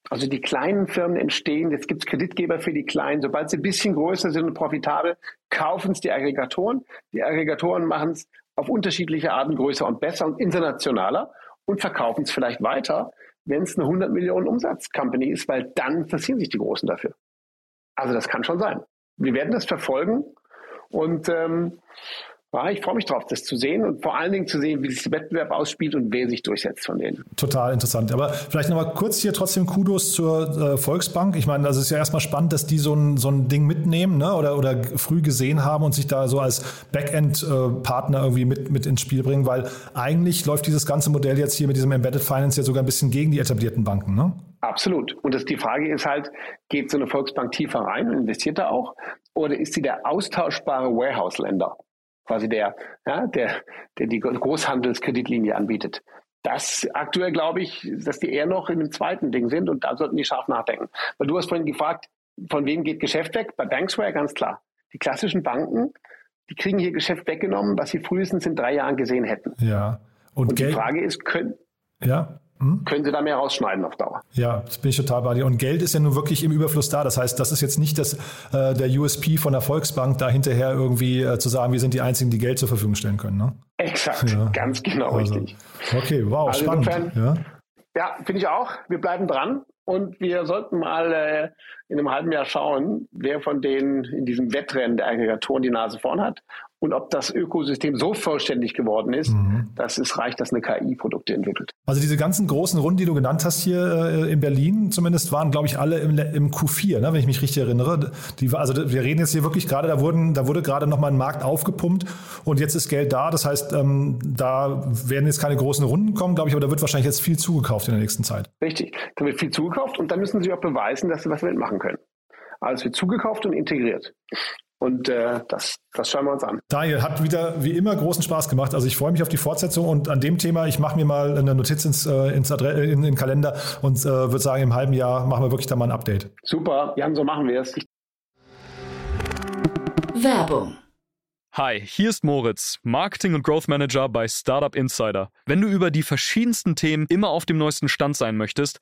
Also die kleinen Firmen entstehen, jetzt gibt es Kreditgeber für die kleinen. Sobald sie ein bisschen größer sind und profitabel, kaufen es die Aggregatoren. Die Aggregatoren machen es auf unterschiedliche Arten größer und besser und internationaler und verkaufen es vielleicht weiter, wenn es eine 100 Millionen Umsatz-Company ist, weil dann interessieren sich die Großen dafür. Also das kann schon sein. Wir werden das verfolgen und ähm, ich freue mich drauf, das zu sehen und vor allen Dingen zu sehen, wie sich der Wettbewerb ausspielt und wer sich durchsetzt von denen. Total interessant. Aber vielleicht nochmal kurz hier trotzdem Kudos zur äh, Volksbank. Ich meine, das ist ja erstmal spannend, dass die so ein, so ein Ding mitnehmen ne? oder, oder früh gesehen haben und sich da so als Backend-Partner irgendwie mit, mit ins Spiel bringen, weil eigentlich läuft dieses ganze Modell jetzt hier mit diesem Embedded Finance ja sogar ein bisschen gegen die etablierten Banken. Ne? Absolut. Und das, die Frage ist halt, geht so eine Volksbank tiefer rein und investiert da auch? oder ist sie der austauschbare Warehouse-Länder? Quasi der, ja, der, der die Großhandelskreditlinie anbietet. Das aktuell glaube ich, dass die eher noch in dem zweiten Ding sind und da sollten die scharf nachdenken. Weil du hast vorhin gefragt, von wem geht Geschäft weg? Bei Banksware ganz klar. Die klassischen Banken, die kriegen hier Geschäft weggenommen, was sie frühestens in drei Jahren gesehen hätten. Ja. Und, und die Frage ist, können, ja. Hm? Können Sie da mehr rausschneiden auf Dauer? Ja, das bin ich total bei dir. Und Geld ist ja nun wirklich im Überfluss da. Das heißt, das ist jetzt nicht das, äh, der USP von der Volksbank, da hinterher irgendwie äh, zu sagen, wir sind die Einzigen, die Geld zur Verfügung stellen können. Ne? Exakt, ja. ganz genau also, richtig. Okay, wow, also spannend. Insofern, ja, ja finde ich auch. Wir bleiben dran und wir sollten mal äh, in einem halben Jahr schauen, wer von denen in diesem Wettrennen der Aggregatoren die Nase vorn hat und ob das Ökosystem so vollständig geworden ist, mhm. dass es reicht, dass eine KI Produkte entwickelt. Also diese ganzen großen Runden, die du genannt hast hier äh, in Berlin, zumindest waren, glaube ich, alle im, im Q4, ne, wenn ich mich richtig erinnere. Die, also wir reden jetzt hier wirklich gerade, da wurden, da wurde gerade nochmal ein Markt aufgepumpt und jetzt ist Geld da. Das heißt, ähm, da werden jetzt keine großen Runden kommen, glaube ich, aber da wird wahrscheinlich jetzt viel zugekauft in der nächsten Zeit. Richtig, da wird viel zugekauft und dann müssen sie auch beweisen, dass sie was damit machen können. Also wird zugekauft und integriert. Und äh, das, das schauen wir uns an. Daniel, hat wieder wie immer großen Spaß gemacht. Also ich freue mich auf die Fortsetzung und an dem Thema, ich mache mir mal eine Notiz ins, äh, ins Adre in, in den Kalender und äh, würde sagen, im halben Jahr machen wir wirklich da mal ein Update. Super, Jan, so machen wir es. Werbung Hi, hier ist Moritz, Marketing und Growth Manager bei Startup Insider. Wenn du über die verschiedensten Themen immer auf dem neuesten Stand sein möchtest,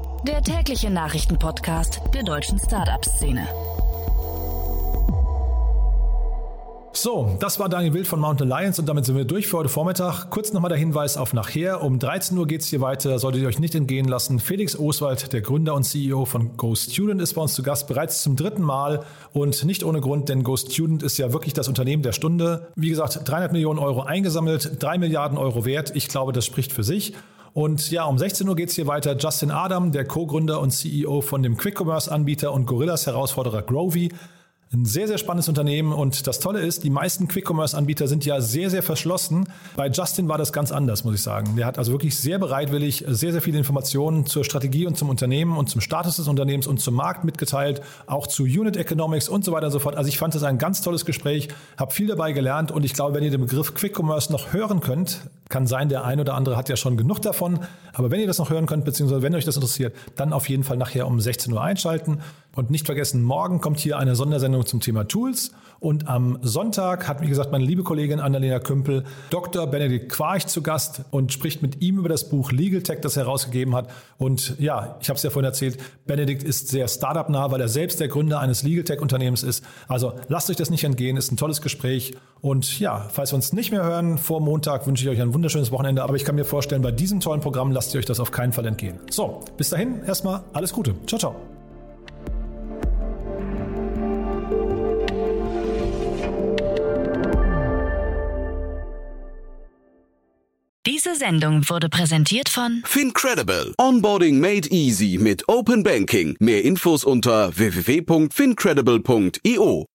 der tägliche Nachrichtenpodcast der deutschen Startup-Szene. So, das war Daniel Wild von Mountain Alliance und damit sind wir durch für heute Vormittag. Kurz nochmal der Hinweis auf nachher. Um 13 Uhr geht es hier weiter, solltet ihr euch nicht entgehen lassen. Felix Oswald, der Gründer und CEO von GoStudent, ist bei uns zu Gast, bereits zum dritten Mal und nicht ohne Grund, denn GoStudent ist ja wirklich das Unternehmen der Stunde. Wie gesagt, 300 Millionen Euro eingesammelt, 3 Milliarden Euro wert. Ich glaube, das spricht für sich. Und ja, um 16 Uhr geht es hier weiter. Justin Adam, der Co-Gründer und CEO von dem Quick-Commerce-Anbieter und Gorillas-Herausforderer Grovy, ein sehr, sehr spannendes Unternehmen und das Tolle ist, die meisten Quick-Commerce-Anbieter sind ja sehr, sehr verschlossen. Bei Justin war das ganz anders, muss ich sagen. Der hat also wirklich sehr bereitwillig sehr, sehr viele Informationen zur Strategie und zum Unternehmen und zum Status des Unternehmens und zum Markt mitgeteilt, auch zu Unit Economics und so weiter und so fort. Also ich fand das ein ganz tolles Gespräch, habe viel dabei gelernt und ich glaube, wenn ihr den Begriff Quick-Commerce noch hören könnt, kann sein, der ein oder andere hat ja schon genug davon, aber wenn ihr das noch hören könnt, beziehungsweise wenn euch das interessiert, dann auf jeden Fall nachher um 16 Uhr einschalten. Und nicht vergessen, morgen kommt hier eine Sondersendung zum Thema Tools. Und am Sonntag hat, wie gesagt, meine liebe Kollegin Annalena Kümpel Dr. Benedikt Quarch zu Gast und spricht mit ihm über das Buch Legal Tech, das er herausgegeben hat. Und ja, ich habe es ja vorhin erzählt, Benedikt ist sehr Startup-nah, weil er selbst der Gründer eines Legal Tech-Unternehmens ist. Also lasst euch das nicht entgehen, ist ein tolles Gespräch. Und ja, falls wir uns nicht mehr hören vor Montag, wünsche ich euch ein wunderschönes Wochenende. Aber ich kann mir vorstellen, bei diesem tollen Programm lasst ihr euch das auf keinen Fall entgehen. So, bis dahin erstmal alles Gute. Ciao, ciao. Diese Sendung wurde präsentiert von Fincredible. Onboarding made easy mit Open Banking. Mehr Infos unter www.fincredible.io.